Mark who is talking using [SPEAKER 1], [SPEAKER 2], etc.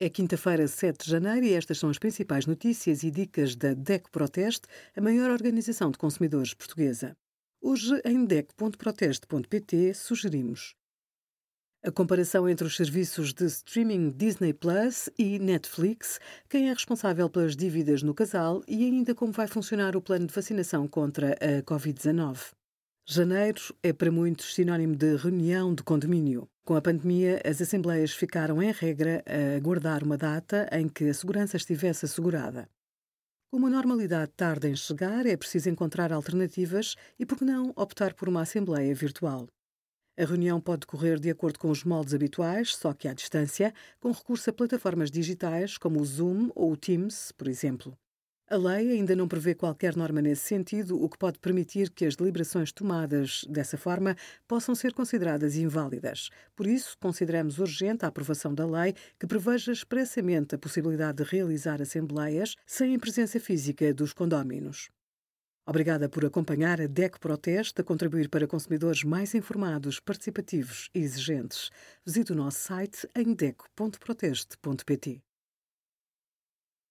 [SPEAKER 1] É quinta-feira, 7 de janeiro, e estas são as principais notícias e dicas da DECO Proteste, a maior organização de consumidores portuguesa. Hoje, em DECO.proteste.pt, sugerimos a comparação entre os serviços de streaming Disney Plus e Netflix, quem é responsável pelas dívidas no casal e ainda como vai funcionar o plano de vacinação contra a Covid-19. Janeiro é para muitos sinónimo de reunião de condomínio. Com a pandemia, as assembleias ficaram, em regra, a aguardar uma data em que a segurança estivesse assegurada. Como a normalidade tarda em chegar, é preciso encontrar alternativas e, por que não, optar por uma assembleia virtual. A reunião pode decorrer de acordo com os moldes habituais, só que à distância, com recurso a plataformas digitais como o Zoom ou o Teams, por exemplo. A lei ainda não prevê qualquer norma nesse sentido, o que pode permitir que as deliberações tomadas dessa forma possam ser consideradas inválidas. Por isso, consideramos urgente a aprovação da lei que preveja expressamente a possibilidade de realizar assembleias sem a presença física dos condóminos. Obrigada por acompanhar a DEC Proteste a contribuir para consumidores mais informados, participativos e exigentes. Visite o nosso site em deco.proteste.pt.